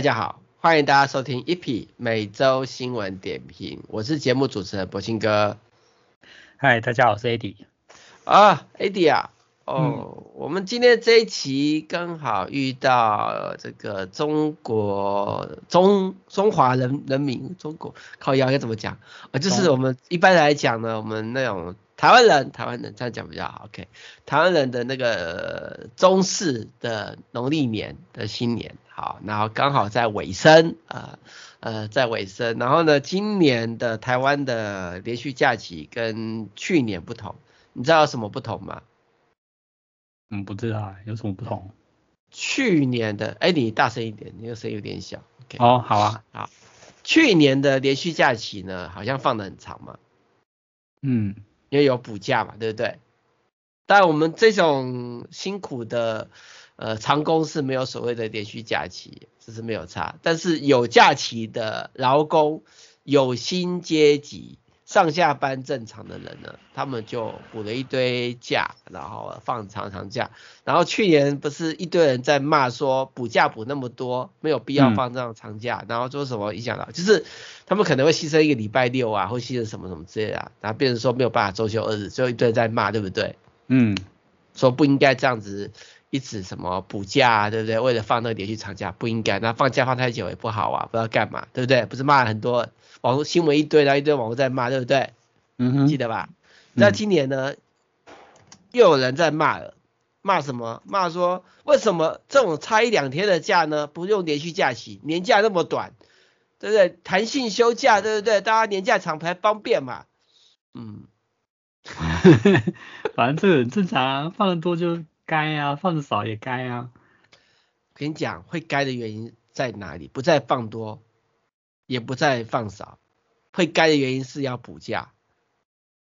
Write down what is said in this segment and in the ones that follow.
哎，大家好，欢迎大家收听 EP 每周新闻点评，我是节目主持人柏青哥。嗨，大家好，我是 Eddie。啊，Eddie 啊，哦，嗯、我们今天这一期刚好遇到这个中国中中华人人民中国靠腰要怎么讲？啊，就是我们一般来讲呢，我们那种。台湾人，台湾人这样讲比较好。OK，台湾人的那个中式的农历年的新年，好，然后刚好在尾声，呃呃，在尾声。然后呢，今年的台湾的连续假期跟去年不同，你知道有什么不同吗？嗯，不知道，有什么不同？去年的，哎，你大声一点，你的声音有点小。OK，哦，好啊，好。去年的连续假期呢，好像放的很长嘛。嗯。因为有补假嘛，对不对？但我们这种辛苦的呃长工是没有所谓的连续假期，这是没有差。但是有假期的劳工、有薪阶级、上下班正常的人呢，他们就补了一堆假，然后放长长假。然后去年不是一堆人在骂说补假补那么多，没有必要放这样长假，嗯、然后说什么影响到就是。他们可能会牺牲一个礼拜六啊，或牺牲什么什么之类的啊，然后变成说没有办法周休二日，所以一堆人在骂，对不对？嗯，说不应该这样子一直什么补假啊，对不对？为了放那个连续长假不应该，那放假放太久也不好啊，不知道干嘛，对不对？不是骂很多网络新闻一堆，然后一堆网络在骂，对不对？嗯哼，记得吧？那今年呢，又有人在骂了，骂什么？骂说为什么这种差一两天的假呢，不用连续假期，年假那么短？对不对？弹性休假，对不对？大家年假长才方便嘛。嗯，反正这个很正常啊，放的多就该啊，放的少也该啊。我跟你讲，会该的原因在哪里？不在放多，也不在放少，会该的原因是要补假。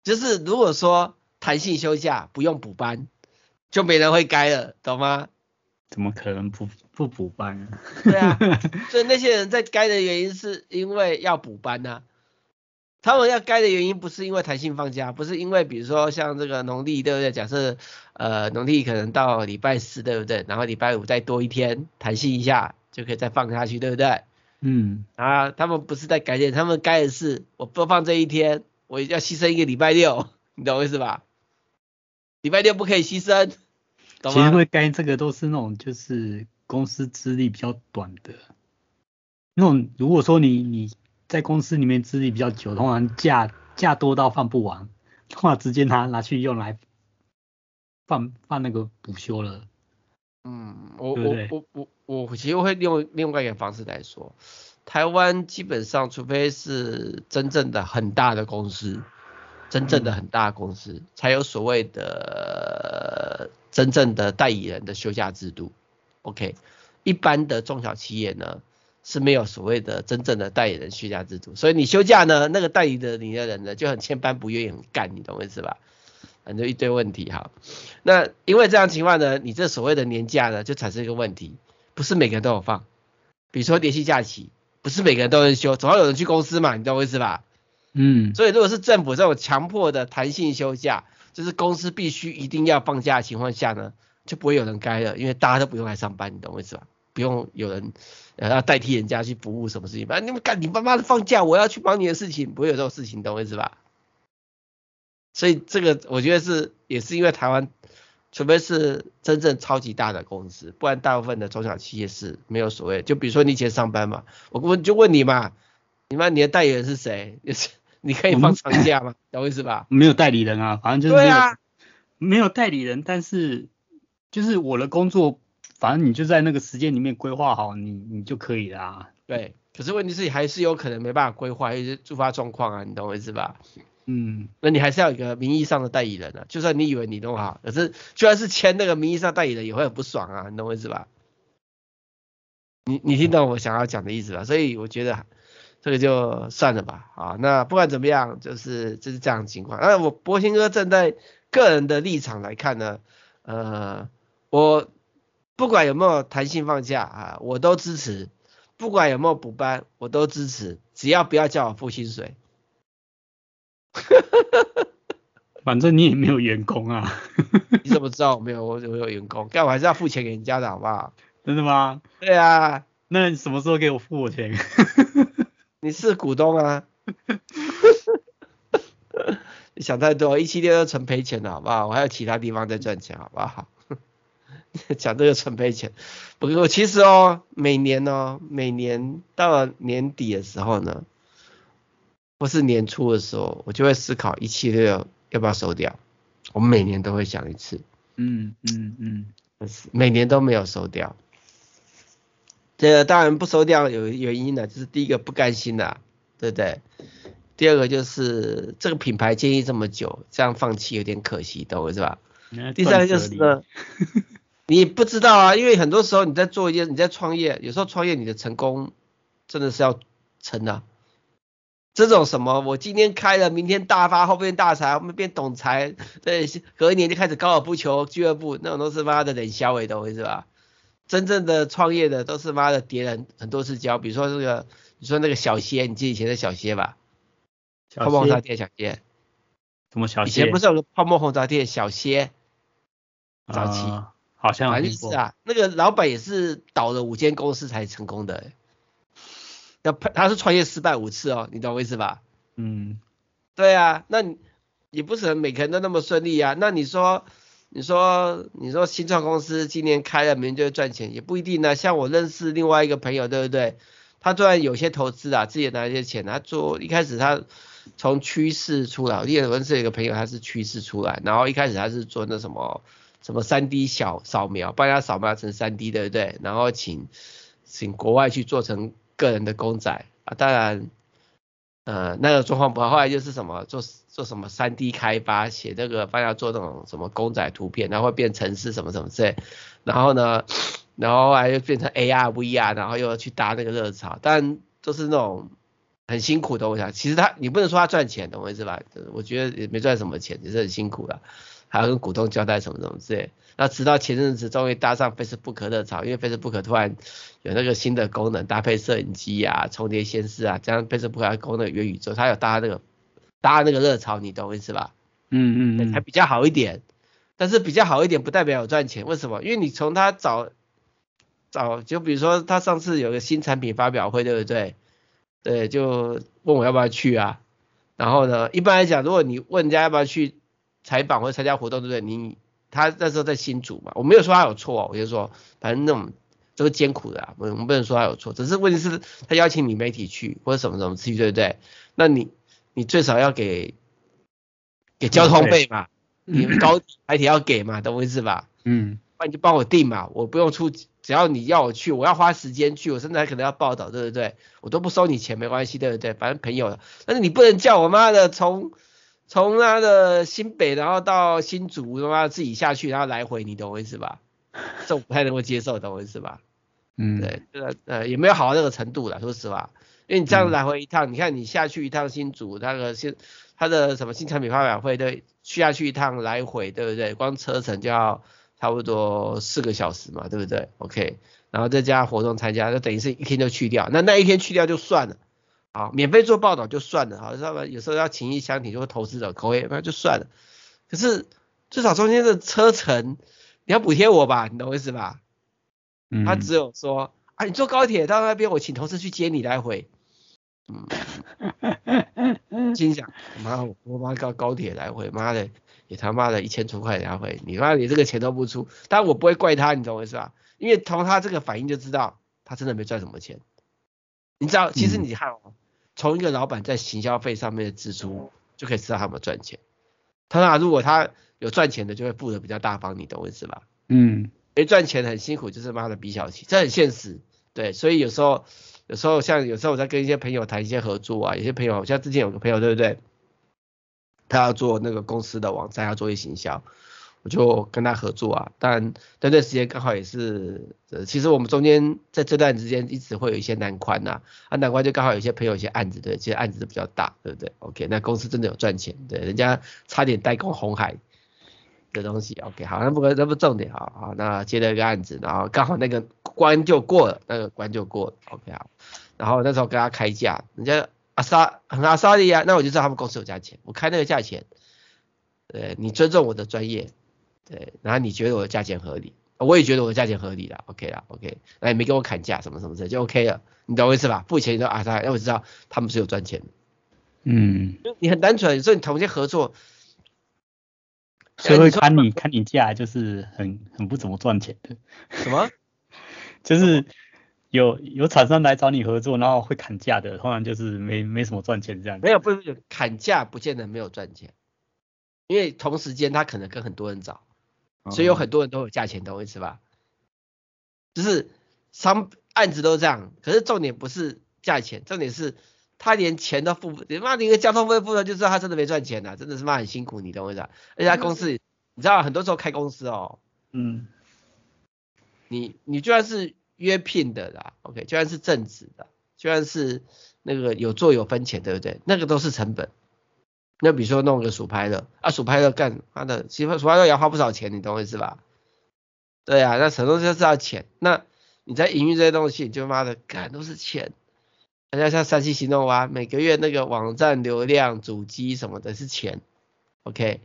就是如果说弹性休假不用补班，就没人会该了，懂吗？怎么可能不不补班啊？对啊，所以那些人在该的原因是因为要补班呐、啊。他们要该的原因不是因为弹性放假，不是因为比如说像这个农历对不对？假设呃农历可能到礼拜四对不对？然后礼拜五再多一天弹性一下就可以再放下去对不对？嗯啊，他们不是在改点，他们该的是我不放这一天，我要牺牲一个礼拜六，你懂我意思吧？礼拜六不可以牺牲。其实会该这个都是那种就是公司资历比较短的，那种如果说你你在公司里面资历比较久，通常假假多到放不完，话直接拿拿去用来放放那个补休了。嗯，我我我我我其实会用另外一个方式来说，台湾基本上除非是真正的很大的公司。真正的很大的公司才有所谓的真正的代理人的休假制度，OK，一般的中小企业呢是没有所谓的真正的代理人休假制度，所以你休假呢，那个代理的你的人呢就很千般不愿意很干，你懂我意思吧？反正一堆问题哈。那因为这样情况呢，你这所谓的年假呢就产生一个问题，不是每个人都有放，比如说连续假期，不是每个人都能休，总要有人去公司嘛，你懂我意思吧？嗯，所以如果是政府这种强迫的弹性休假，就是公司必须一定要放假的情况下呢，就不会有人该了，因为大家都不用来上班，你懂我意思吧？不用有人呃要代替人家去服务什么事情，反正你们干你妈妈的放假，我要去忙你的事情，不会有这种事情，懂我意思吧？所以这个我觉得是也是因为台湾，除非是真正超级大的公司，不然大部分的中小企业是没有所谓。就比如说你以前上班嘛，我问就问你嘛，你妈你的代言人是谁？就是。你可以放长假吗？懂我意思吧？没有代理人啊，反正就是没有，啊、没有代理人，但是就是我的工作，反正你就在那个时间里面规划好，你你就可以啦、啊。对，可是问题是你还是有可能没办法规划一些突发状况啊，你懂我意思吧？嗯，那你还是要有一个名义上的代理人啊，就算你以为你弄好，可是就算是签那个名义上代理人也会很不爽啊，你懂我意思吧？你你听懂我想要讲的意思吧？所以我觉得。这个就算了吧，啊，那不管怎么样，就是就是这样的情况。那我博兴哥站在个人的立场来看呢，呃，我不管有没有弹性放假啊，我都支持；不管有没有补班，我都支持，只要不要叫我付薪水。反正你也没有员工啊，你怎么知道我没有我我有员工？但我还是要付钱给人家的好不好？真的吗？对啊。那你什么时候给我付我钱？你是股东啊。你想太多，一七六都成赔钱的好不好？我还有其他地方在赚钱，好不好？讲这个纯赔钱，不过其实哦，每年哦，每年到了年底的时候呢，或是年初的时候，我就会思考一七六要不要收掉。我们每年都会想一次，嗯嗯嗯，每年都没有收掉。这个当然不收掉有原因的，就是第一个不甘心的，对不对？第二个就是这个品牌建立这么久，这样放弃有点可惜，懂我是吧？第三个就是呢，你不知道啊，因为很多时候你在做一件，你在创业，有时候创业你的成功真的是要成的。这种什么，我今天开了，明天大发，后面大财，后面变总裁，对，隔一年就开始高尔夫球俱乐部，那种都是妈的冷笑话，懂我意思吧？真正的创业的都是妈的跌了很多次跤，比如说这个，你说那个小歇，你记得以前的小歇吧？泡沫红茶店小歇。什么小歇？以前不是有个泡沫红茶店小歇？早期、呃、好像反正是啊，那个老板也是倒了五间公司才成功的、欸。要他是创业失败五次哦，你懂我意思吧？嗯，对啊，那你也不可能每个人都那么顺利啊。那你说，你说，你说新创公司今年开了，明年就会赚钱，也不一定呢、啊。像我认识另外一个朋友，对不对？他虽然有些投资啊，自己拿一些钱，他做一开始他从趋势出来，我认识一个朋友，他是趋势出来，然后一开始他是做那什么什么三 D 小扫描，帮他扫描成三 D，对不对？然后请请国外去做成。个人的公仔啊，当然，呃，那个状况不好。后来就是什么做做什么三 D 开发，写这个帮他做那种什么公仔图片，然后会变程式什么什么之类。然后呢，然后后来又变成 AR、VR，然后又要去搭那个热潮。但都是那种很辛苦的。我想，其实他你不能说他赚钱，懂我意思吧？我觉得也没赚什么钱，也是很辛苦的。还要跟股东交代什么什么之类。那直到前阵子终于搭上 Facebook 热潮，因为 Facebook 突然有那个新的功能，搭配摄影机啊、重叠显示啊，这样 Facebook 还攻那个元宇宙，它有搭那个搭那个热潮，你懂我意思吧？嗯嗯，还比较好一点。但是比较好一点不代表有赚钱，为什么？因为你从他找找，就比如说他上次有个新产品发表会，对不对？对，就问我要不要去啊。然后呢，一般来讲，如果你问人家要不要去采访或者参加活动，对不对？你他那时候在新竹嘛，我没有说他有错，我就说反正那种都是艰苦的啊，我们不能说他有错，只是问题是他邀请你媒体去或者什么什么去，对不对？那你你最少要给给交通费嘛，你高台铁要给嘛，懂我意思吧？嗯，那你就帮我订嘛，我不用出，只要你要我去，我要花时间去，我甚至还可能要报道，对不对？我都不收你钱，没关系，对不对？反正朋友的，但是你不能叫我妈的从。从他的新北，然后到新竹，他妈自己下去，然后来回，你懂我意思吧？这我不太能够接受，懂我意思吧？嗯，对，这个呃也没有好到那个程度了，说实话，因为你这样来回一趟，嗯、你看你下去一趟新竹，那个新他的什么新产品发表会，对，去下去一趟来回，对不对？光车程就要差不多四个小时嘛，对不对？OK，然后再加活动参加，就等于是一天就去掉，那那一天去掉就算了。好，免费做报道就算了，好，知道吧？有时候要情义相挺，就会投资者口味，那就算了。可是至少中间的车程你要补贴我吧，你懂我意思吧？嗯。他只有说啊，你坐高铁到那边，我请同事去接你来回。嗯。心想，妈，我妈高高铁来回，妈的，也他妈的一千出块来回，你妈你这个钱都不出，但我不会怪他，你懂我意思吧？因为从他这个反应就知道，他真的没赚什么钱。你知道，其实你看哦。嗯从一个老板在行销费上面的支出，就可以知道他们赚钱。他那如果他有赚钱的，就会付的比较大方，你懂我意思吧？嗯，没赚钱很辛苦，就是妈的比小气，这很现实。对，所以有时候，有时候像有时候我在跟一些朋友谈一些合作啊，有些朋友像之前有个朋友，对不对？他要做那个公司的网站，要做一些行销。我就跟他合作啊，但那段时间刚好也是，呃，其实我们中间在这段时间一直会有一些难关呐，啊，难关就刚好有些朋友一些案子，对，其实案子都比较大，对不对？OK，那公司真的有赚钱，对，人家差点代工红海的东西，OK，好，那不那不重点，好好，那接了一个案子，然后刚好那个关就过了，那个关就过了，OK，好，然后那时候跟他开价，人家阿萨很阿萨利亚，那我就知道他们公司有价钱，我开那个价钱，对，你尊重我的专业。对，然后你觉得我的价钱合理我也觉得我的价钱合理了，OK 啦，OK，那也没跟我砍价什么什么的，就 OK 了，你懂我意思吧？付钱都啊他，让我知道他们是有赚钱的。嗯，你很单纯，有时候你同一些合作，所以会砍你砍你价，就是很很不怎么赚钱的。什么？就是有有厂商来找你合作，然后会砍价的，通常就是没没什么赚钱这样。没有，不是砍价不见得没有赚钱，因为同时间他可能跟很多人找，所以有很多人都有价钱，懂我意思吧？就是商案子都这样，可是重点不是价钱，重点是。他连钱都付不，你妈，你个交通费付了，就知道他真的没赚钱呐，真的是妈很辛苦，你懂我意思吧？而且他公司，你知道很多时候开公司哦，嗯，你你就算是约聘的啦，OK，就算是正职的，就算是那个有做有分钱，对不对？那个都是成本。那比如说弄个数拍的，啊数拍的干他的，其实数拍的也要花不少钱，你懂我意思吧？对啊，那什么东西都是要钱，那你在营运这些东西，你就妈的干都是钱。大家像三七行动啊，每个月那个网站流量、主机什么的是钱，OK。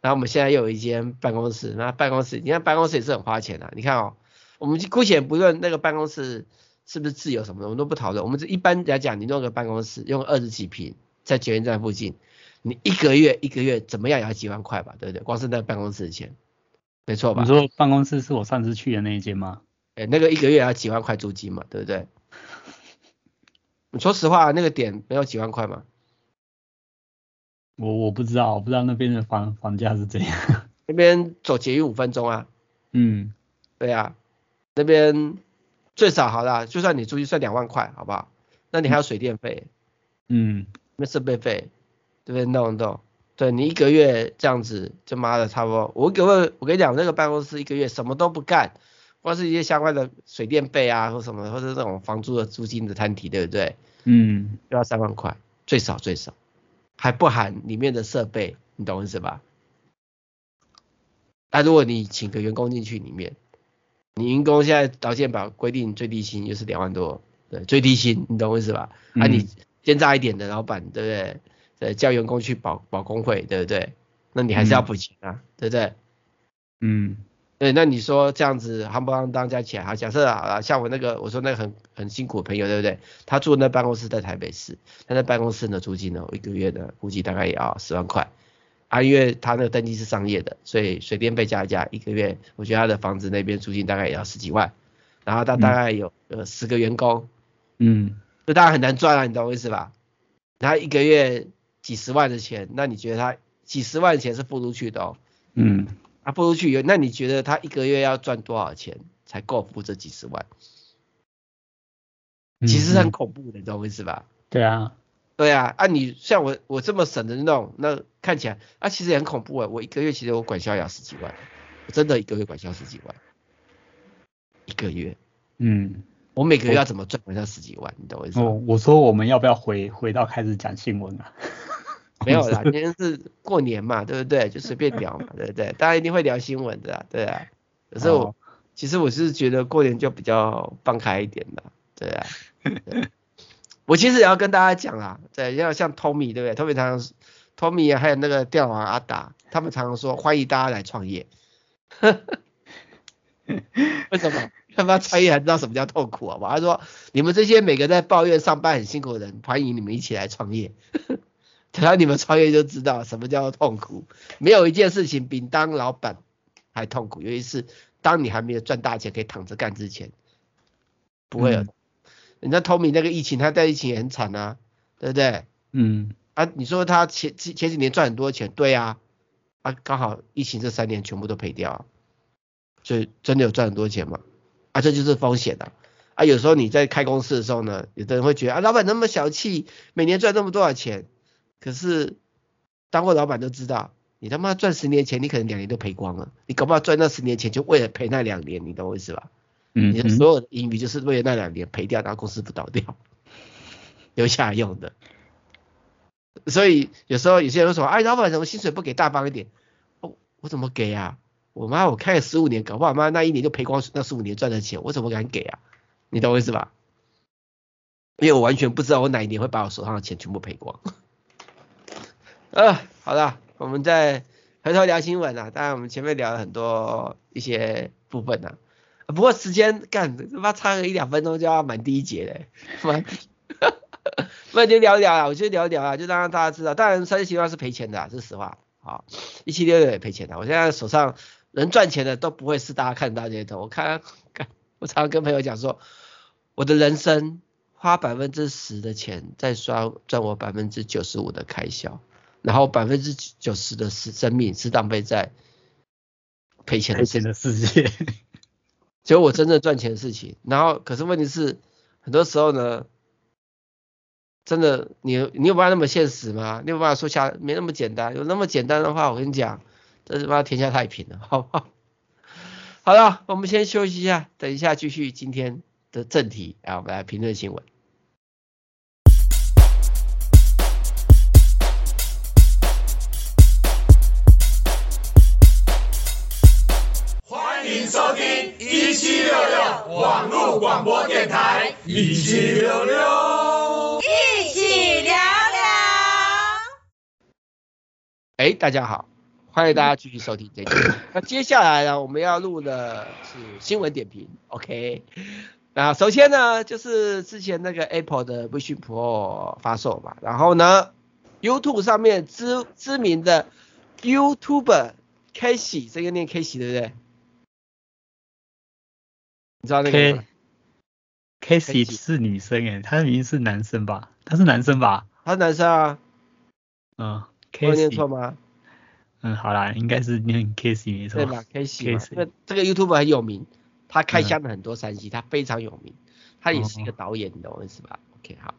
然后我们现在又有一间办公室，那办公室，你看办公室也是很花钱的。你看哦，我们姑且不论那个办公室是不是自由什么的，我们都不讨论。我们一般来讲，你弄个办公室用二十几平，在捷运站附近，你一个月一个月怎么样也要几万块吧，对不对？光是那办公室的钱，没错吧？你说办公室是我上次去的那一间吗？哎，那个一个月要几万块租金嘛，对不对？你说实话，那个点没有几万块吗？我我不知道，我不知道那边的房房价是怎样。那边走捷运五分钟啊。嗯，对啊，那边最少好了，就算你租金算两万块，好不好？那你还有水电费，嗯，那设备费，对不对？弄弄，对你一个月这样子，就妈的差不多。我给我我跟你讲，那个办公室一个月什么都不干。光是一些相关的水电费啊，或什么，或者这种房租的租金的摊提，对不对？嗯，就要三万块，最少最少，还不含里面的设备，你懂我意思吧？那、啊、如果你请个员工进去里面，你员工现在劳健保规定最低薪就是两万多，对，最低薪，你懂我意思吧？嗯、啊，你奸诈一点的老板，对不对？对，叫员工去保保工会，对不对？那你还是要补钱啊，嗯、对不对？嗯。对，那你说这样子，夯不啷当加起来，好，假设好了，像我那个，我说那个很很辛苦的朋友，对不对？他住那办公室在台北市，他那办公室的租金呢，一个月呢估计大概也要十万块，啊，因为他那个登记是商业的，所以水电费加一加，一个月，我觉得他的房子那边租金大概也要十几万，然后他大概有呃十个员工，嗯，这当然很难赚啊，你懂我意思吧？他一个月几十万的钱，那你觉得他几十万的钱是付出去的哦，嗯。他付出去有，那你觉得他一个月要赚多少钱才够付这几十万？其实很恐怖的，嗯、你知道我意思吧？对啊，对啊，啊你像我我这么省的那种，那看起来啊其实也很恐怖啊。我一个月其实我管销也要十几万，我真的一个月管销十几万，一个月。嗯，我每个月要怎么赚管销十几万？你懂我意思吗？我我说我们要不要回回到开始讲新闻啊？没有啦，今天是过年嘛，对不对？就随便聊嘛，对不对？大家一定会聊新闻的，对啊。可是我、哦、其实我是觉得过年就比较放开一点的，对啊。对我其实也要跟大家讲啊，对，要像 Tommy 对不对？Tommy 常常，Tommy 还有那个钓王阿达，他们常常说欢迎大家来创业。为什么？他们创业还知道什么叫痛苦啊？我还说你们这些每个在抱怨上班很辛苦的人，欢迎你们一起来创业。等到你们创业就知道什么叫做痛苦，没有一件事情比当老板还痛苦，尤其是当你还没有赚大钱可以躺着干之前，不会有。嗯、人家 Tommy 那个疫情，他在疫情也很惨啊，对不对？嗯。啊，你说他前前前几年赚很多钱，对啊，啊刚好疫情这三年全部都赔掉，所以真的有赚很多钱吗？啊，这就是风险的啊，啊。有时候你在开公司的时候呢，有的人会觉得啊，老板那么小气，每年赚那么多少钱。可是当过老板都知道，你他妈赚十年钱，你可能两年都赔光了。你搞不好赚那十年钱，就为了赔那两年，你懂我意思吧？嗯，你的所有的盈余就是为了那两年赔掉，然后公司不倒掉，留下来用的。所以有时候有些人说，哎，老板怎么薪水不给大方一点？哦，我怎么给啊？我妈我开了十五年，搞不好妈那一年就赔光那十五年赚的钱，我怎么敢给啊？你懂我意思吧？因为我完全不知道我哪一年会把我手上的钱全部赔光。呃，好了，我们再回头聊新闻啊，当然我们前面聊了很多一些部分啊，不过时间干他妈差个一两分钟就要满第一节嘞，满，那就聊一聊啊，我就聊一聊啊，就让大家知道，当然三七情况是赔钱的，这是实话，好，一七六六也赔钱的，我现在手上能赚钱的都不会是大家看到这些头，我看，看，我常常跟朋友讲说，我的人生花百分之十的钱在刷赚我百分之九十五的开销。然后百分之九十的生生命是浪费在赔钱赔钱的世界，只有我真正赚钱的事情。然后可是问题是，很多时候呢，真的你你有办法那么现实吗？你有办法说下没那么简单？有那么简单的话，我跟你讲，这是妈天下太平了，好不好？好了，我们先休息一下，等一下继续今天的正题，啊我们来评论新闻。播电台，一起聊聊，一起聊聊。哎，大家好，欢迎大家继续收听这期。那接下来呢，我们要录的是新闻点评，OK？那首先呢，就是之前那个 Apple 的 Vision Pro 发售嘛，然后呢，YouTube 上面知知名的 YouTuber Casey，这个念 Casey 对不对？你知道那个 Casey 是女生诶，她的名字是男生吧？他是男生吧？他是男生啊。嗯，Casey 念错吗？嗯，好啦，应该是念 Casey 没错。对吧？Casey，这个这个 YouTuber 很有名，他开箱了很多山西，他非常有名。他也是一个导演，你懂我意思吧？OK，好。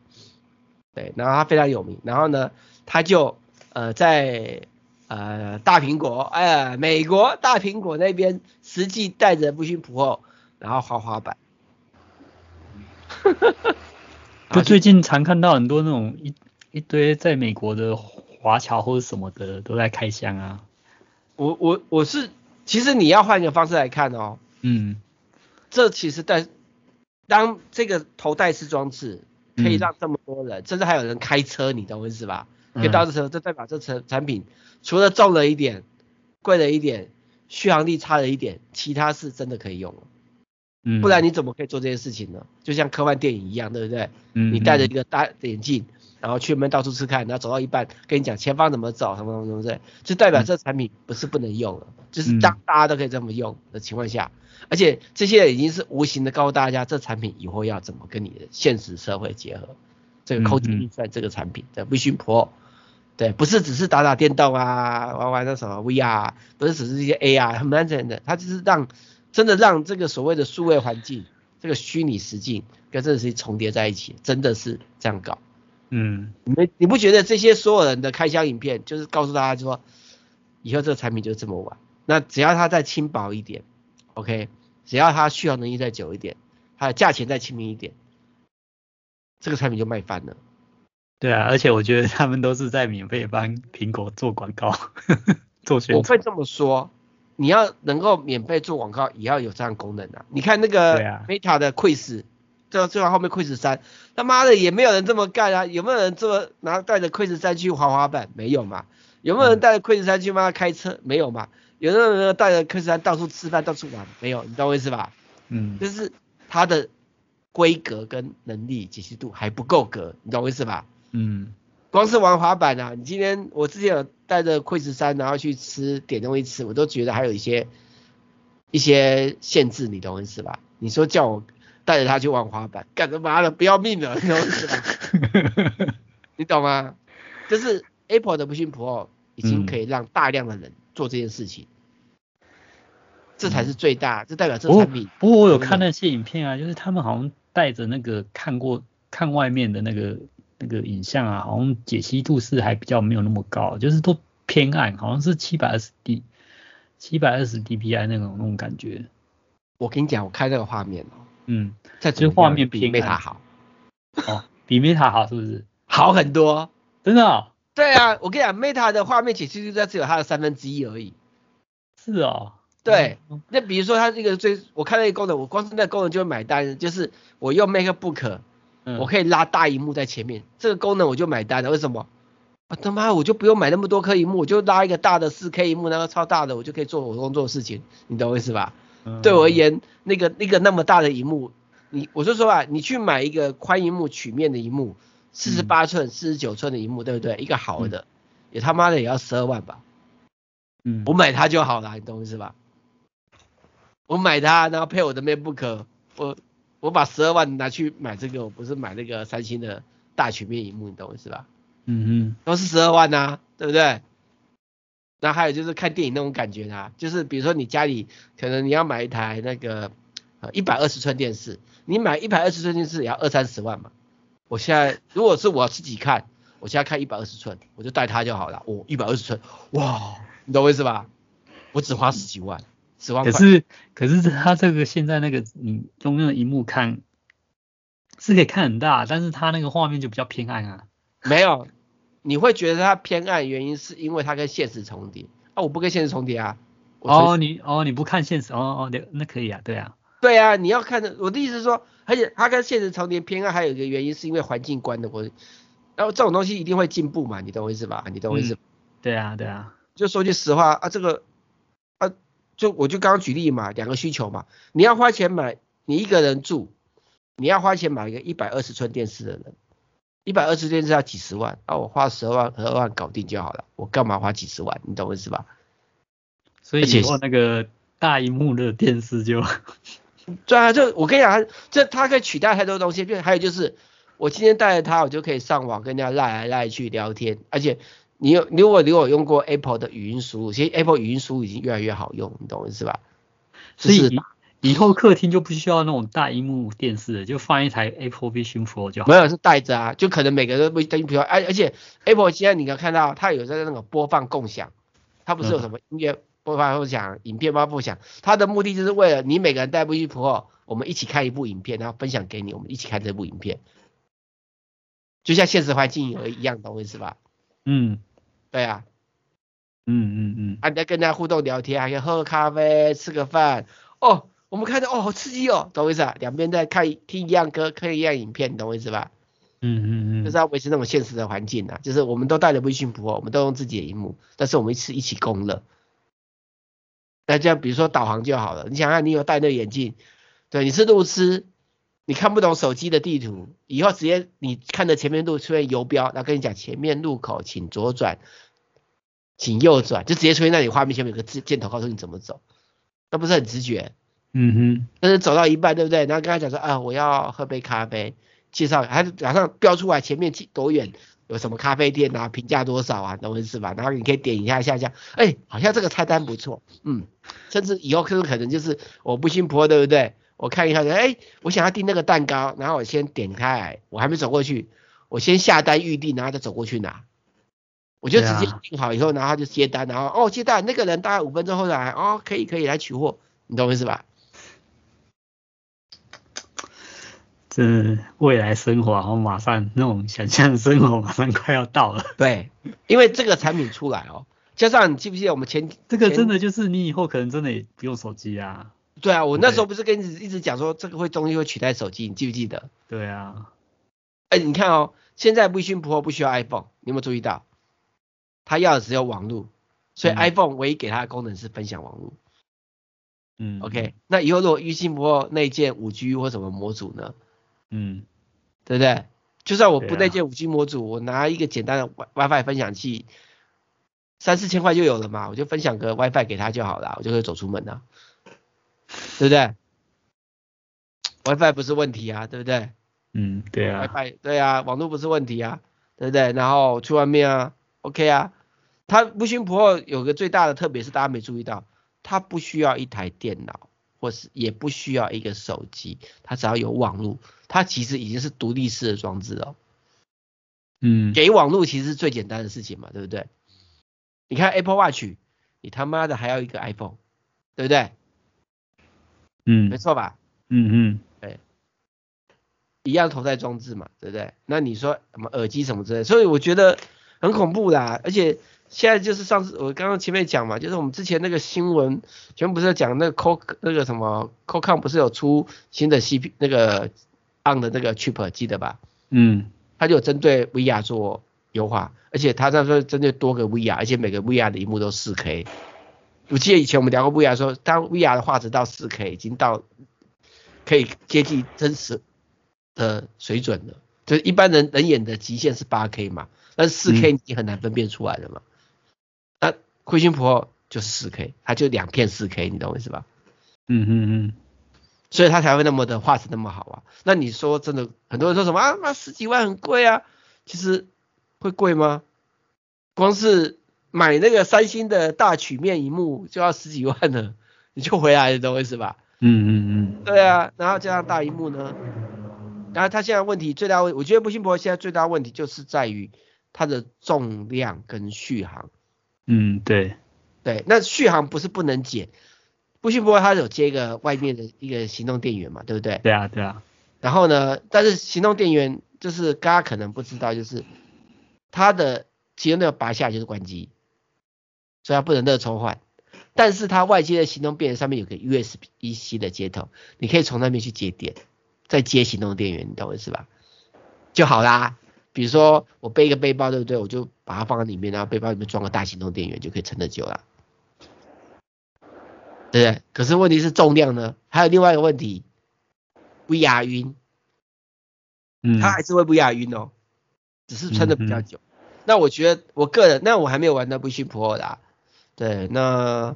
对，然后他非常有名，然后呢，他就呃在呃大苹果，哎，美国大苹果那边实际带着 Vision Pro。然后滑滑板，就最近常看到很多那种一一堆在美国的华侨或者什么的都在开箱啊。我我我是，其实你要换一个方式来看哦。嗯。这其实带，当这个头戴式装置可以让这么多人，嗯、甚至还有人开车，你懂我意思吧？可以到这时候，这代表这产产品除了重了一点、贵了一点、续航力差了一点，其他是真的可以用了。不然你怎么可以做这些事情呢？就像科幻电影一样，对不对？嗯。你戴着一个大眼镜，然后去门到处吃看，然后走到一半跟你讲前方怎么走，什么什么什么之类，就代表这产品不是不能用了，就是当大家都可以这么用的情况下，而且这些已经是无形的告诉大家，这产品以后要怎么跟你的现实社会结合。这个空间运算这个产品的 Vision Pro，对，不是只是打打电动啊，玩玩那什么 VR，不是只是一些 AR，很难整的，它就是让。真的让这个所谓的数位环境，这个虚拟实境跟这个实际重叠在一起，真的是这样搞。嗯，你们你不觉得这些所有人的开箱影片，就是告诉大家说，以后这个产品就这么玩，那只要它再轻薄一点，OK，只要它续航能力再久一点，它的价钱再亲民一点，这个产品就卖翻了。对啊，而且我觉得他们都是在免费帮苹果做广告，做宣传。我会这么说。你要能够免费做广告，也要有这样功能啊！你看那个 Meta 的 Quest，最后最后后面 Quest 三，他妈的也没有人这么干啊！有没有人这么拿带着 Quest 三去滑滑板？没有嘛？有没有人带着 Quest 三去帮他开车？没有嘛？有没有人带着 Quest 三到处吃饭、到处玩？没有，你懂我意思吧？嗯，就是它的规格跟能力解析度还不够格，你懂我意思吧？嗯。光是玩滑板啊，你今天我之前有带着 Quest 3，然后去吃点东西吃，我都觉得还有一些一些限制，你懂我意思吧？你说叫我带着他去玩滑板，干他妈的不要命了，你懂我意思吧？你懂吗？就是 Apple 的 Vision Pro 已经可以让大量的人做这件事情，嗯、这才是最大，这代表这产品。不过我有看那些影片啊，就是他们好像带着那个看过看外面的那个。那个影像啊，好像解析度是还比较没有那么高，就是都偏暗，好像是七百二十 D，七百二十 DPI 那种那种感觉。我跟你讲，我开这个画面哦，嗯，在这画面比 Meta 好，哦，比 Meta 好是不是？好很多，真的哦？对啊，我跟你讲，Meta 的画面解析度只有它的三分之一而已。是哦。对，那比如说它这个最，我看那个功能，我光是那个功能就会买单，就是我用 MacBook。我可以拉大荧幕在前面，这个功能我就买单了。为什么？啊他妈我就不用买那么多颗荧幕，我就拉一个大的四 K 荧幕，那个超大的，我就可以做我工作的事情，你懂我意思吧？嗯、对我而言，那个那个那么大的荧幕，你我就说啊，你去买一个宽荧幕曲面的荧幕，四十八寸、四十九寸的荧幕，对不对？一个好的，嗯、也他妈的也要十二万吧？嗯，我买它就好了，你懂我意思吧？我买它，然后配我的 MacBook，我我把十二万拿去买这个，我不是买那个三星的大曲面荧幕，你懂我意思吧？嗯嗯，都是十二万呐、啊，对不对？那还有就是看电影那种感觉啊，就是比如说你家里可能你要买一台那个呃一百二十寸电视，你买一百二十寸电视也要二三十万嘛。我现在如果是我自己看，我现在看一百二十寸，我就带它就好了。我，一百二十寸，哇，你懂我意思吧？我只花十几万，十万块。可是可是它这个现在那个你用那个荧幕看是可以看很大，但是它那个画面就比较偏暗啊。没有。你会觉得它偏暗，原因是因为它跟现实重叠啊，我不跟现实重叠啊。哦，你哦你不看现实，哦哦那那可以啊，对啊。对啊，你要看的，我的意思是说，而且它跟现实重叠偏暗，还有一个原因是因为环境观的，我，然后这种东西一定会进步嘛，你懂我意思吧？你懂我意思？嗯、对啊对啊。就说句实话啊，这个啊，就我就刚刚举例嘛，两个需求嘛，你要花钱买，你一个人住，你要花钱买一个一百二十寸电视的人。一百二十电视要几十万啊，我花十二万十二万搞定就好了，我干嘛花几十万？你懂我意思吧？所以以后那个大荧幕的电视就，对啊，就我跟你讲，这它可以取代太多东西，就还有就是我今天带着它，我就可以上网跟人家赖来赖去聊天，而且你有如果你有用过 Apple 的语音输入，其实 Apple 语音输入已经越来越好用，你懂我意思吧？所以。以后客厅就不需要那种大荧幕电视了，就放一台 Apple Vision Pro 就好。没有是带着啊，就可能每个人都不等于比如而而且 Apple 现在你可以看到它有在那个播放共享，它不是有什么音乐播放共享、嗯、影片播放共享，它的目的就是为了你每个人带 Vision Pro，我们一起看一部影片，然后分享给你，我们一起看这部影片，就像现实环境一样，懂我意思吧？嗯，对啊，嗯嗯嗯，啊你在跟人家互动聊天，还可以喝个咖啡，吃个饭，哦。我们看到哦，好刺激哦，懂我意思啊？两边在看听一样歌，看一样影片，懂我意思吧？嗯嗯嗯，就是要维持那种现实的环境啊，就是我们都带着微信 Pro，我们都用自己的荧幕，但是我们是一起共乐。那这样比如说导航就好了，你想想你有戴那个眼镜，对，你是路痴，你看不懂手机的地图，以后直接你看着前面路出现游标，然后跟你讲前面路口请左转，请右转，就直接出现在你画面前面有个字箭头告诉你怎么走，那不是很直觉？嗯哼，但是走到一半，对不对？然后跟他讲说啊，我要喝杯咖啡，介绍，还是马上标出来前面多远？有什么咖啡店啊，评价多少啊，懂我意思吧？然后你可以点一下下下，哎，好像这个菜单不错，嗯，甚至以后可能可能就是我不信婆，对不对？我看一下，哎，我想要订那个蛋糕，然后我先点开，我还没走过去，我先下单预订，然后再走过去拿，我就直接订好以后，然后他就接单，然后哦接单，那个人大概五分钟后来，哦可以可以来取货，你懂我意思吧？这未来生活，然后马上那种想象的生活马上快要到了。对，因为这个产品出来哦，加上你记不记得我们前这个真的就是你以后可能真的也不用手机啊。对啊，我那时候不是跟你一直讲说这个会终于会取代手机，你记不记得？对啊。哎，你看哦，现在 Vision Pro 不需要 iPhone，你有没有注意到？它要的只有网络，所以 iPhone 唯一给他的功能是分享网络。嗯。OK，那以后如果 Vision Pro 内建 5G 或什么模组呢？嗯，对不对？就算我不内建五 G 模组，啊、我拿一个简单的 WiFi 分享器，三四千块就有了嘛，我就分享个 WiFi 给他就好了，我就可以走出门了，对不对？WiFi 不是问题啊，对不对？嗯，对啊。WiFi 对啊，网络不是问题啊，对不对？然后去外面啊，OK 啊。它 Vision Pro 有个最大的特别是大家没注意到，它不需要一台电脑。或是也不需要一个手机，它只要有网络，它其实已经是独立式的装置了。嗯，给网络其实是最简单的事情嘛，对不对？你看 Apple Watch，你他妈的还要一个 iPhone，对不对？嗯，没错吧？嗯嗯，对，一样头戴装置嘛，对不对？那你说什么耳机什么之类，所以我觉得很恐怖啦，而且。现在就是上次我刚刚前面讲嘛，就是我们之前那个新闻，全部不是讲那个 Co 那个什么 Qualcomm 不是有出新的 CP 那个 on 的那个 chip 记得吧？嗯，他就有针对 VR 做优化，而且它那时候针对多个 VR，而且每个 VR 的萤幕都四 K。我记得以前我们聊过 VR，说当 VR 的画质到四 K 已经到可以接近真实的水准了，就是一般人人眼的极限是八 K 嘛，但是四 K 已经很难分辨出来了嘛。嗯、那辉星 Pro 就是四 K，它就两片四 K，你懂我意思吧？嗯嗯嗯。所以它才会那么的画质那么好啊。那你说真的，很多人说什么啊？那十几万很贵啊，其实会贵吗？光是买那个三星的大曲面荧幕就要十几万了，你就回来你，懂我意思吧？嗯嗯嗯。对啊，然后加上大荧幕呢，然后它现在问题最大问，我觉得不信博现在最大问题就是在于它的重量跟续航。嗯，对。对，那续航不是不能减。不信博它有接一个外面的一个行动电源嘛，对不对？对啊，对啊。然后呢，但是行动电源就是大家可能不知道，就是它的其中那个拔下来就是关机，所以它不能热充换。但是它外接的行动电源上面有个 USB-C 的接头，你可以从那边去接电，再接行动电源，你懂我意思吧？就好啦。比如说我背一个背包，对不对？我就把它放在里面，然后背包里面装个大行动电源，就可以撑得久了。对不对？可是问题是重量呢？还有另外一个问题，VR 晕，嗯，它还是会 VR 晕哦，只是撑的比较久。嗯嗯，那我觉得我个人，那我还没有玩到 Vision Pro 的，啊，对，那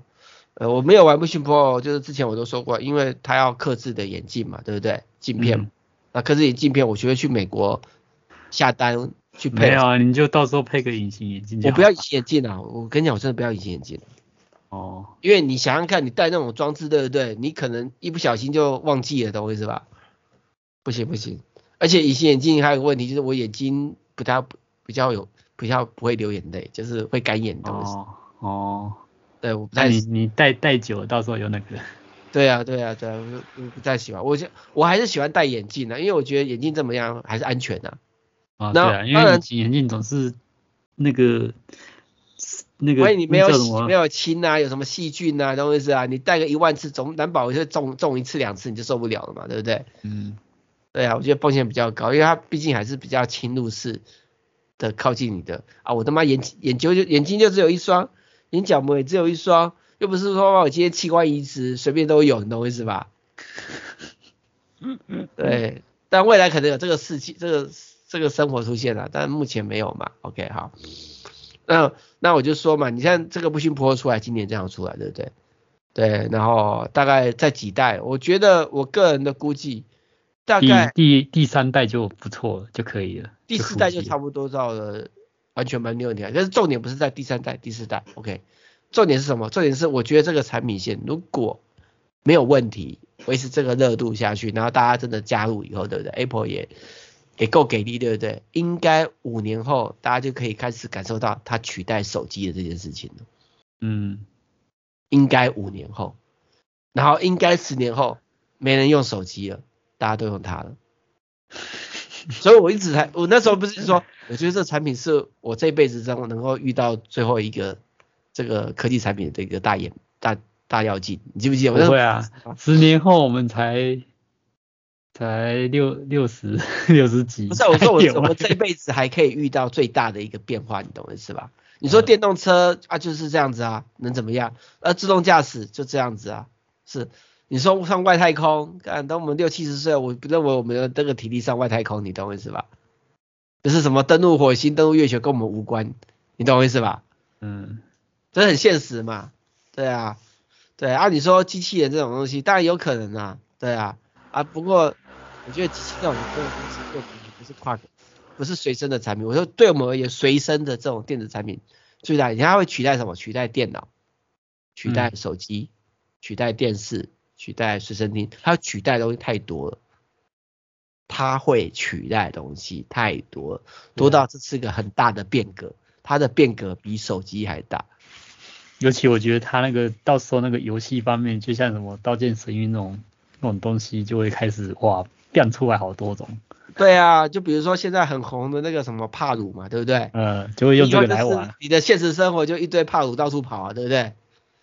呃我没有玩 Vision Pro，就是之前我都说过，因为它要克制的眼镜嘛，对不对？镜片，嗯，那克制眼镜片，我觉得去美国下单去配。没有啊，你就到时候配个隐形眼镜。我不要隐形眼镜啊！我跟你讲，我真的不要隐形眼镜。哦，因为你想想看，你戴那种装置，对不对？你可能一不小心就忘记了，懂我意思吧？不行不行，而且隐形眼镜还有个问题，就是我眼睛不太比较有比较不会流眼泪，就是会干眼，懂我意思？哦，对，我不太。你你戴戴久了，到时候有那个。对啊对啊对啊，我不太喜欢，我就我还是喜欢戴眼镜的，因为我觉得眼镜怎么样还是安全的。啊，对啊，因为隐形眼镜总是那个。那个，万一你没有没有清啊，有什么细菌啊，懂我意思啊？你戴个一万次，总难保就中中一次两次你就受不了了嘛，对不对？嗯，对啊，我觉得风险比较高，因为它毕竟还是比较侵入式的靠近你的啊。我他妈眼眼球就眼睛就只有一双，眼角膜也只有一双，又不是说我今天器官移植随便都有，你懂我意思吧？嗯嗯，对，但未来可能有这个事情，这个这个生活出现了，但目前没有嘛。OK，好。那那我就说嘛，你像这个不幸 Pro 出来，今年这样出来，对不对？对，然后大概在几代，我觉得我个人的估计，大概第第，三代就不错了，就可以了。第四代就差不多到了，完全没问题。但是重点不是在第三代、第四代，OK？重点是什么？重点是我觉得这个产品线如果没有问题，维持这个热度下去，然后大家真的加入以后，对不对？Apple 也。也够给力，对不对？应该五年后大家就可以开始感受到它取代手机的这件事情了。嗯，应该五年后，然后应该十年后没人用手机了，大家都用它了。所以我一直才，我那时候不是说，我觉得这产品是我这辈子中能够遇到最后一个这个科技产品的一个大眼大大跃进，你记不记得？不会啊，十年后我们才。才六六十 六十几，不是我说我我们这辈子还可以遇到最大的一个变化，你懂我意思吧？你说电动车啊就是这样子啊，能怎么样？呃，自动驾驶就这样子啊，是你说上外太空，等我们六七十岁，我不认为我们的这个体力上外太空，你懂我意思吧？就是什么登陆火星、登陆月球跟我们无关，你懂我意思吧？嗯，这很现实嘛，对啊，对啊，你说机器人这种东西当然有可能啊，对啊，啊不过。我觉得机器这种东西又不是跨，不是随身的产品。我说对我们而言，随身的这种电子产品最大，它会取代什么？取代电脑，取代手机，取代电视，取代随身听。它取代的东西太多了，它会取代的东西太多了，多到这是个很大的变革。它的变革比手机还大。尤其我觉得它那个到时候那个游戏方面，就像什么《刀剑神域》那种那种东西，就会开始哇。变出来好多种，对啊，就比如说现在很红的那个什么帕鲁嘛，对不对？嗯，就会用这个来玩。你的现实生活就一堆帕鲁到处跑啊，对不对？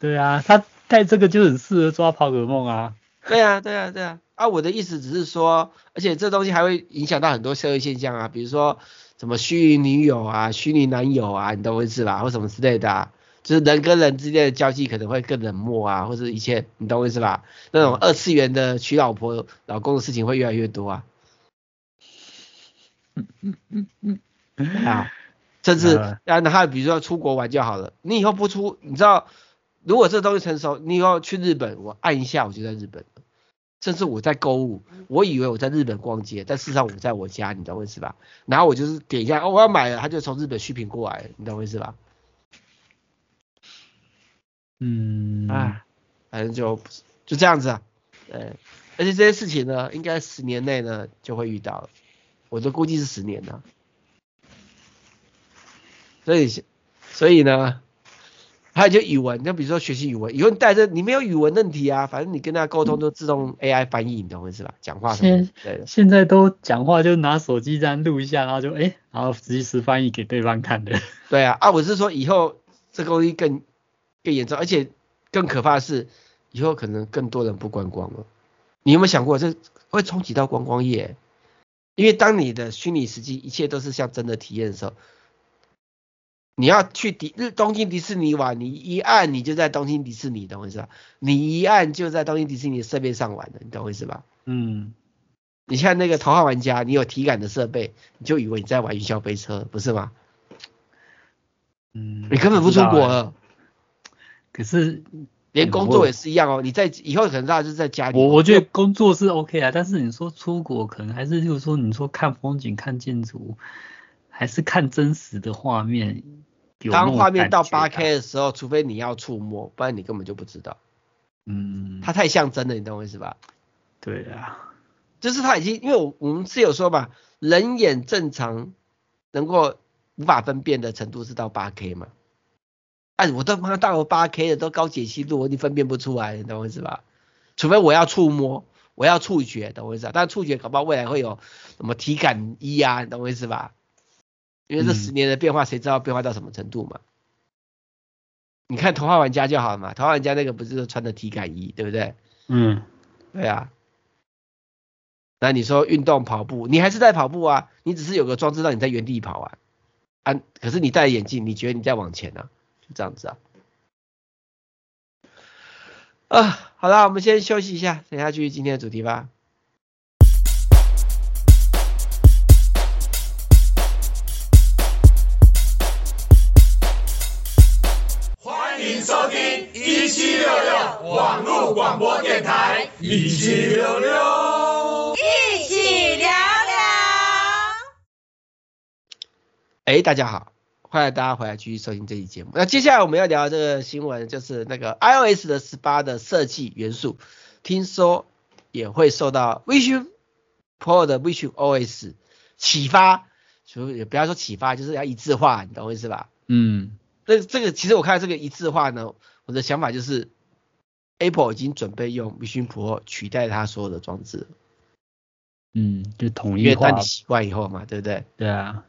对啊，他带这个就很适合抓宝可梦啊。对啊，对啊，对啊。啊，我的意思只是说，而且这东西还会影响到很多社会现象啊，比如说什么虚拟女友啊、虚拟男友啊，你懂我意思吧？或什么之类的啊，就是人跟人之间的交际可能会更冷漠啊，或者一切，你懂我意思吧？那种二次元的娶老婆、老公的事情会越来越多啊。嗯嗯嗯嗯 啊，甚至啊，那还有比如说出国玩就好了，你以后不出，你知道，如果这东西成熟，你以后去日本，我按一下我就在日本了。甚至我在购物，我以为我在日本逛街，但事实上我在我家，你懂我意思吧？然后我就是点一下，哦，我要买了，他就从日本续品过来，你懂我意思吧？嗯，啊，反正就就这样子啊，对，而且这些事情呢，应该十年内呢就会遇到了，我都估计是十年了，所以所以呢。还有就语文，就比如说学习语文，以后你带着你没有语文问题啊，反正你跟他沟通都自动 AI 翻译，你懂我意思吧？讲话什么对的。现在都讲话就拿手机这样录一下，然后就哎，然后即时翻译给对方看的。对啊，啊，我是说以后这个东西更更严重，而且更可怕的是，以后可能更多人不观光了。你有没有想过，这会冲击到观光业？因为当你的虚拟实际一切都是像真的体验的时候。你要去迪日东京迪士尼玩，你一按你就在东京迪士尼，懂我意思吧？你一按就在东京迪士尼的设备上玩的，你懂我意思吧？嗯，你像那个头号玩家，你有体感的设备，你就以为你在玩云霄飞车，不是吗？嗯，你根本不出国了。可是连工作也是一样哦，你在以后可能大家就是在家里。我我觉得工作是 OK 啊，但是你说出国可能还是就是说你说看风景、看建筑，还是看真实的画面。当画面到八 K 的时候，除非你要触摸，不然你根本就不知道。嗯，它太像真的，你懂我意思吧？对啊，就是它已经，因为我我们是有说嘛，人眼正常能够无法分辨的程度是到八 K 嘛。哎，我都妈到了八 K 的都高解析度，你分辨不出来，你懂我意思吧？除非我要触摸，我要触觉，懂我意思吧？但触觉搞不好未来会有什么体感衣啊，你懂我意思吧？因为这十年的变化，谁知道变化到什么程度嘛？你看头号玩家就好了嘛，头号玩家那个不是穿的体感衣，对不对？嗯，对啊。那你说运动跑步，你还是在跑步啊？你只是有个装置让你在原地跑啊，啊，可是你戴眼镜，你觉得你在往前啊？就这样子啊。啊，好了，我们先休息一下，等下继续今天的主题吧。欢迎收听一七六六网络广播电台，一七六六，一起聊聊。哎，大家好，欢迎大家回来继续收听这期节目。那接下来我们要聊的这个新闻，就是那个 iOS 的十八的设计元素，听说也会受到 Vision Pro 的 Vision OS 启发，所以也不要说启发，就是要一致化，你懂我意思吧？嗯。这这个其实我看这个一致化呢，我的想法就是，Apple 已经准备用 Vision Pro 取代它所有的装置。嗯，就统一化。因为当你习惯以后嘛，对不对？对啊，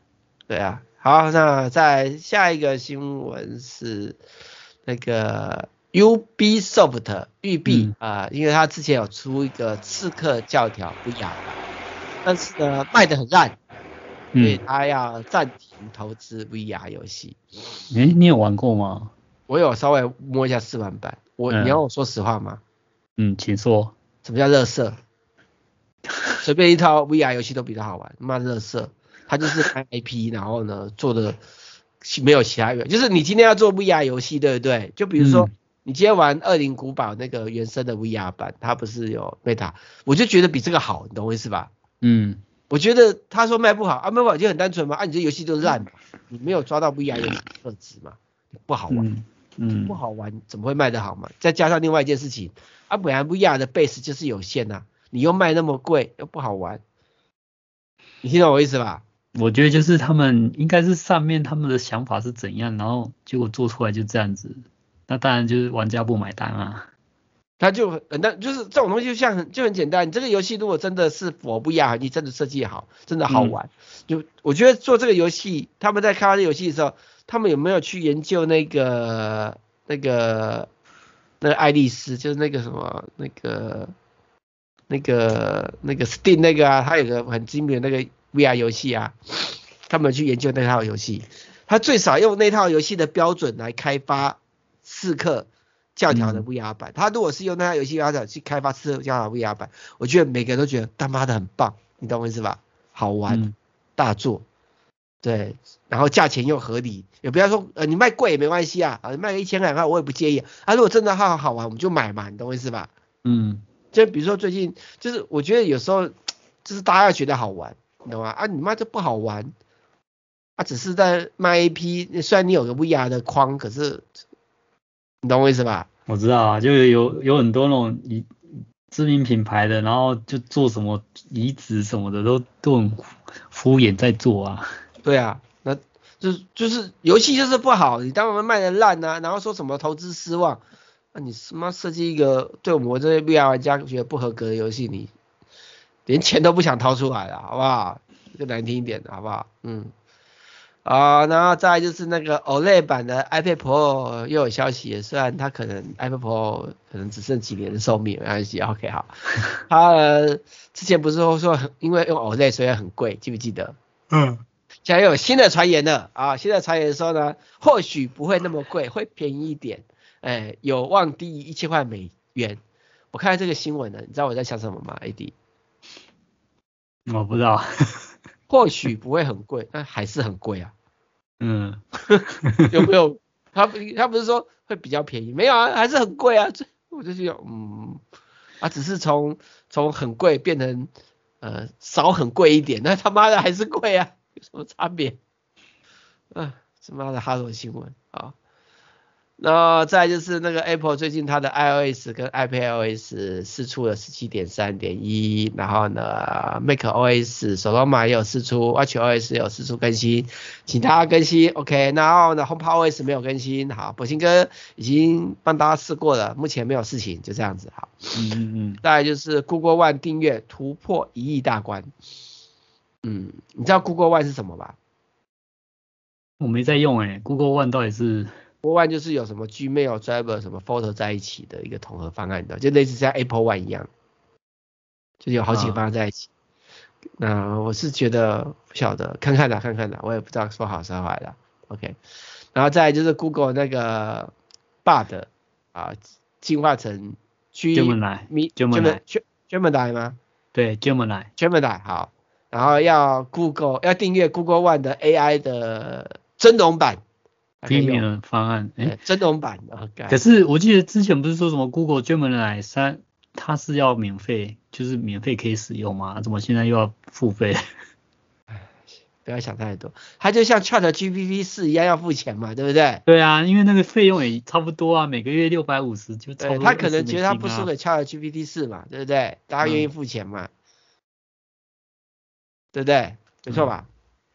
对啊。好，那在下一个新闻是那个 Ubisoft 育碧啊，因为它之前有出一个刺客教条 VR，但是呢卖的很烂。所以他要暂停投资 VR 游戏。哎、嗯，你有玩过吗？我有稍微摸一下试玩版。我、嗯，你要我说实话吗？嗯，请说。什么叫垃圾？随便一套 VR 游戏都比较好玩，妈垃圾。他就是开 IP，然后呢做的没有其他原。就是你今天要做 VR 游戏，对不对？就比如说、嗯、你今天玩《恶灵古堡》那个原生的 VR 版，它不是有 Meta，我就觉得比这个好，你懂我意思吧？嗯。我觉得他说卖不好啊，卖不好就很单纯嘛，啊，你这游戏就烂嘛，你没有抓到 VR 游戏的特质嘛，不好玩，嗯，嗯，不好玩怎么会卖得好嘛？再加上另外一件事情，啊，本来 VR 的 base 就是有限呐，啊，你又卖那么贵又不好玩，你听懂我意思吧？我觉得就是他们应该是上面他们的想法是怎样，然后结果做出来就这样子，那当然就是玩家不买单啊。他就很那，就是这种东西就像很就很简单。你这个游戏如果真的是佛不一样，你真的设计好，真的好玩，嗯、就我觉得做这个游戏，他们在开发这游戏的时候，他们有没有去研究那个那个那个爱丽丝，就是那个什么那个那个那个 Steam 那个啊，它有个很知名的那个 VR 游戏啊，他们去研究那套游戏，他最少用那套游戏的标准来开发刺客教条的 VR 版。他如果是用那套游戏标准去开发刺客教条 VR 版，我觉得每个人都觉得他妈的很棒，你懂我意思吧？好玩，大作，对，然后价钱又合理，也不要说呃你卖贵也没关系啊，啊你卖个一千两块我也不介意啊。啊如果真的好好好玩，我们就买嘛，你懂我意思吧？嗯。就比如说最近，就是我觉得有时候就是大家要觉得好玩，你懂吗？啊，你妈这不好玩，啊，只是在卖 AP，虽然你有个 VR 的框，可是你懂我意思吧？我知道啊，就有有很多那种以知名品牌的，然后就做什么移植什么的，都都很敷衍在做啊。对啊，那就是就是游戏就是不好，你当我们卖的烂啊，然后说什么投资失望。那、啊、你他妈设计一个对我们这些 VR 玩家觉得不合格的游戏，你连钱都不想掏出来了，好不好？就难听一点的，好不好？嗯。啊，然后再来就是那个 OLED 版的 iPad Pro 又有消息，虽然它可能 iPad Pro 可能只剩几年的寿命，没关系，OK 好。它、呃、之前不是说说因为用 OLED 所以很贵，记不记得？嗯。现在又有新的传言了啊，新的传言说呢，或许不会那么贵，会便宜一点。哎，有望低于一千块美元。我看到这个新闻呢，你知道我在想什么吗？AD，我不知道，或许不会很贵，但还是很贵啊。嗯，有没有？他他不是说会比较便宜？没有啊，还是很贵啊。这我就觉得，嗯，啊，只是从从很贵变成呃少很贵一点，那他妈的还是贵啊，有什么差别？啊，他妈的哈罗新闻啊。然后再就是那个 Apple 最近它的 iOS 跟 iPadOS 试出了十七点三点一，然后呢 macOS Sonoma 也有试出，watchOS 也有试出更新，请大家更新 OK，然后呢 HomePodOS 没有更新，好，博兴哥已经帮大家试过了，目前没有事情，就这样子，好，嗯嗯嗯，再来就是 Google One 订阅突破一亿大关，嗯，你知道 Google One 是什么吧？我没在用诶、欸、Google One 到底是？One 就是有什么 Gmail、Driver 什么 Photo 在一起的一个统合方案的，就类似像 Apple One 一样，就有好几个方案在一起。啊、那我是觉得不晓得，看看啦，看看啦，我也不知道说好说坏啦。OK，然后再来就是 Google 那个 Bard 啊，进化成 Gemini，Gemini，Gemini 吗？对，Gemini，Gemini 好，然后要 Google 要订阅 Google One 的 AI 的增容版。Premium 方案，哎、欸，增容版的。可是我记得之前不是说什么 Google Gemini 三，它是要免费，就是免费可以使用吗？怎么现在又要付费？哎，不要想太多，它就像 Chat GPT 四一样要付钱嘛，对不对？对啊，因为那个费用也差不多啊，每个月六百五十就差不多、啊。他可能觉得他不输给 Chat GPT 四嘛，对不对？大家愿意付钱嘛，嗯、对不对？没错吧？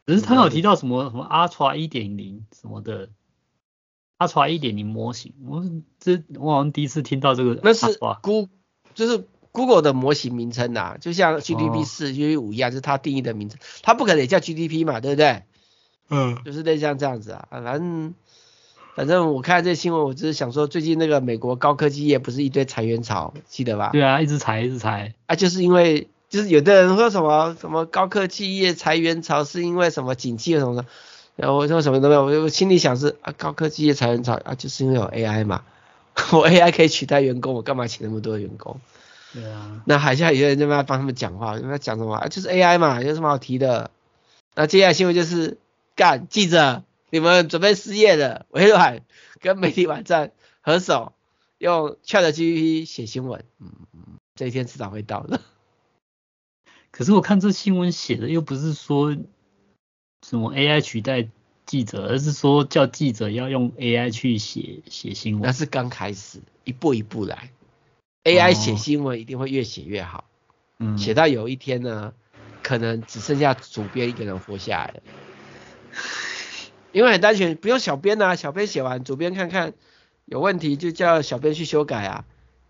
只是他有提到什么什么 Ultra 一点零什么的，Ultra 一点零模型，我这我好像第一次听到这个。那是 Google 就是 Google 的模型名称呐，就像 GDP 四、GDP 五一样，就是它定义的名称，它不可能也叫 GDP 嘛，对不对？嗯，就是类似像这样子啊，反正反正我看这新闻，我只是想说，最近那个美国高科技业不是一堆裁员潮，记得吧？对啊，一直裁，一直裁，啊，就是因为。就是有的人说什么什么高科技业裁员潮是因为什么景气什么的，然后我说什么都没有，我心里想是啊高科技业裁员潮啊就是因为有 AI 嘛，我 AI 可以取代员工，我干嘛请那么多员工？对啊，那海下有些人在那帮他们讲话，在那讲什么啊就是 AI 嘛，有什么好提的？那接下来新闻就是干记者，你们准备失业了，微软跟媒体网站合手用 ChatGPT 写新闻，嗯，这一天迟早会到的。可是我看这新闻写的又不是说什么 AI 取代记者，而是说叫记者要用 AI 去写写新闻。那是刚开始，一步一步来。AI 写新闻一定会越写越好，嗯，写到有一天呢，可能只剩下主编一个人活下来了。因为很单纯，不用小编啊，小编写完，主编看看有问题就叫小编去修改啊。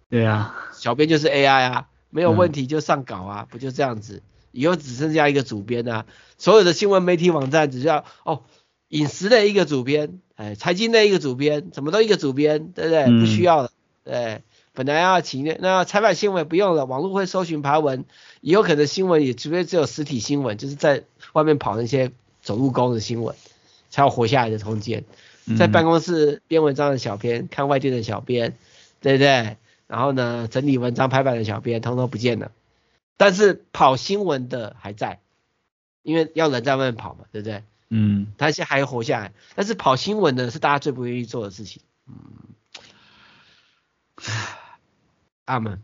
对啊，小编就是 AI 啊。没有问题就上稿啊，嗯、不就这样子？以后只剩下一个主编啊，所有的新闻媒体网站只需要哦，饮食的一个主编，哎，财经的一个主编，什么都一个主编，对不对？嗯、不需要了，对。本来要请那采访新闻不用了，网络会搜寻爬文，以后可能新闻也除非只有实体新闻，就是在外面跑那些走路工的新闻，才有活下来的空间。在办公室编文章的小编，看外电的小编，对不对？然后呢，整理文章排版的小编，通通不见了。但是跑新闻的还在，因为要人在外面跑嘛，对不对？嗯，他现在还活下来。但是跑新闻的是大家最不愿意做的事情。嗯，阿门。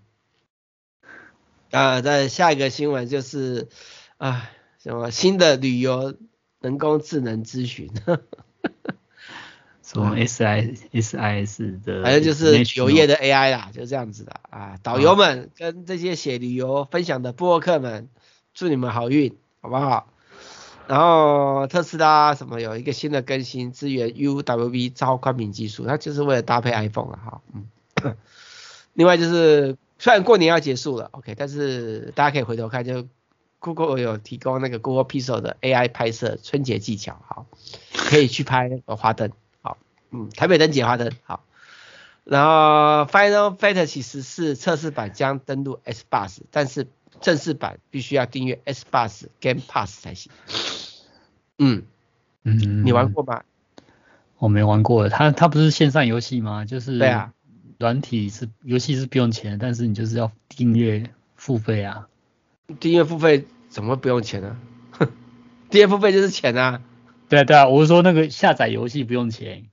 啊，在下一个新闻就是啊，什么新的旅游人工智能咨询。什么 S I S I S 的，反正就是旅游业的 A I 啦，就这样子的啊。导游们跟这些写旅游分享的部落客们，祝你们好运，好不好？然后特斯拉什么有一个新的更新，支援 U W B 超宽屏技术，它就是为了搭配 iPhone 了哈。嗯。另外就是虽然过年要结束了，OK，但是大家可以回头看，就 Google 有提供那个 Google Pixel 的 AI 拍摄春节技巧，好，可以去拍花灯，好，嗯，台北灯节花灯，好。然后 Final Fantasy 十四测试版将登陆 S Bus，但是正式版必须要订阅 S Bus Game Pass 才行。嗯嗯，你玩过吗？我没玩过，它它不是线上游戏吗？就是对啊，软体是游戏是不用钱，但是你就是要订阅付费啊。订阅付费怎么不用钱呢？订阅付费就是钱啊。对啊对啊，我是说那个下载游戏不用钱。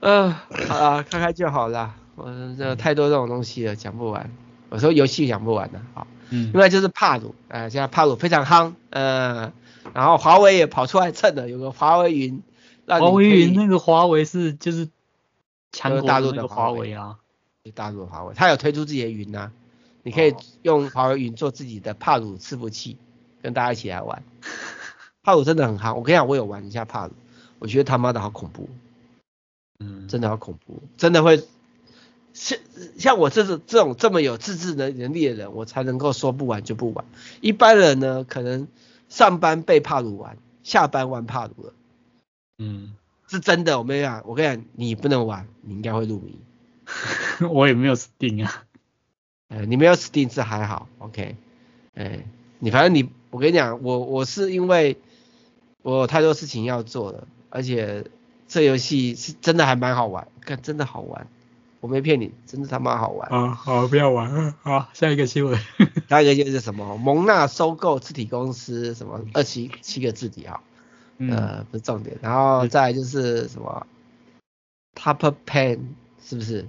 嗯、呃，好啦，看看就好了。我这太多这种东西了，讲不完。我说游戏讲不完的，好。嗯。另外就是帕鲁，呃，现在帕鲁非常夯，呃。然后华为也跑出来蹭了，有个华为云，华为云那个华为是就是强大陆的华为啊，大陆的华为，它有推出自己的云呐、啊，你可以用华为云做自己的帕鲁伺服器，跟大家一起来玩。帕鲁真的很夯，我跟你讲，我有玩一下帕鲁，我觉得他妈的好恐怖，嗯，真的好恐怖，真的会像像我这种这种这么有自制能能力的人，我才能够说不玩就不玩，一般人呢可能。上班被帕鲁玩，下班玩帕鲁了。嗯，是真的。我跟你讲，我跟你讲，你不能玩，你应该会入迷。我也没有 Steam 啊。呃，你没有 Steam 是还好，OK。哎，你反正你，我跟你讲，我我是因为我有太多事情要做了，而且这游戏是真的还蛮好玩，看真的好玩。我没骗你，真的他妈好玩。啊，好，不要玩。好，下一个新闻。下一个就是什么？蒙纳收购字体公司，什么二七七个字体哈。呃，不是重点。然后再来就是什么？Top Pen 是不是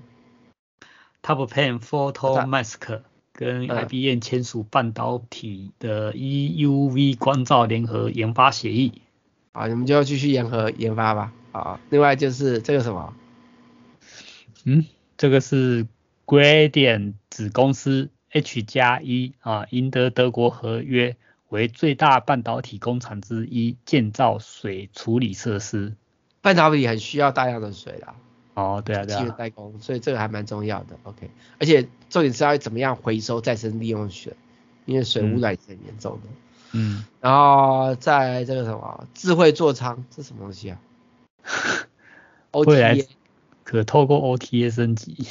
？Top Pen Photo Mask 跟 IBM 签署半导体的 EUV 光照联合研发协议。好，你们就要继续联合研发吧。好，另外就是这个什么？嗯？这个是 Gradient 子公司 H 加一啊，赢得德国合约，为最大半导体工厂之一，建造水处理设施。半导体很需要大量的水啦。哦，对啊，对啊。代工，所以这个还蛮重要的。OK，而且重点是要怎么样回收再生利用水，因为水污染是很严重的。嗯。然后在这个什么智慧座舱，这是什么东西啊 OTA。可透过 OTA 升级。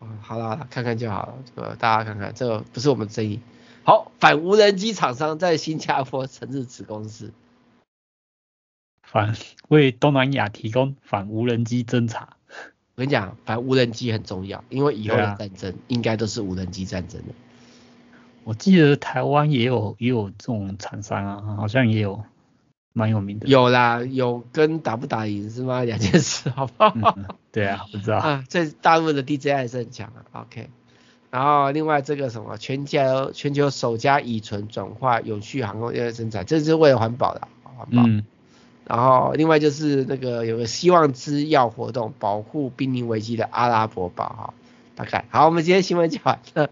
嗯，好了好了，看看就好了，这个大家看看，这个不是我们争议。好，反无人机厂商在新加坡成立子公司，反为东南亚提供反无人机侦察。我跟你讲，反无人机很重要，因为以后的战争应该都是无人机战争的。我记得台湾也有也有这种厂商啊，好像也有。蛮有名的，有啦，有跟打不打赢是吗？两件事，好不好？嗯、对啊，不知道啊。这大陆的 DJI 还是很强啊。OK，然后另外这个什么，全球全球首家乙醇转化永续航空业生产，这是为了环保的，环保。嗯。然后另外就是那个有个希望之药活动，保护濒临危机的阿拉伯宝哈。大概好，我们今天新闻讲完了。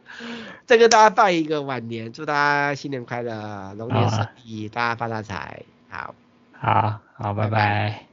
再跟大家拜一个晚年，祝大家新年快乐，龙年顺利，大家发大财。好，好，好，拜拜。拜拜。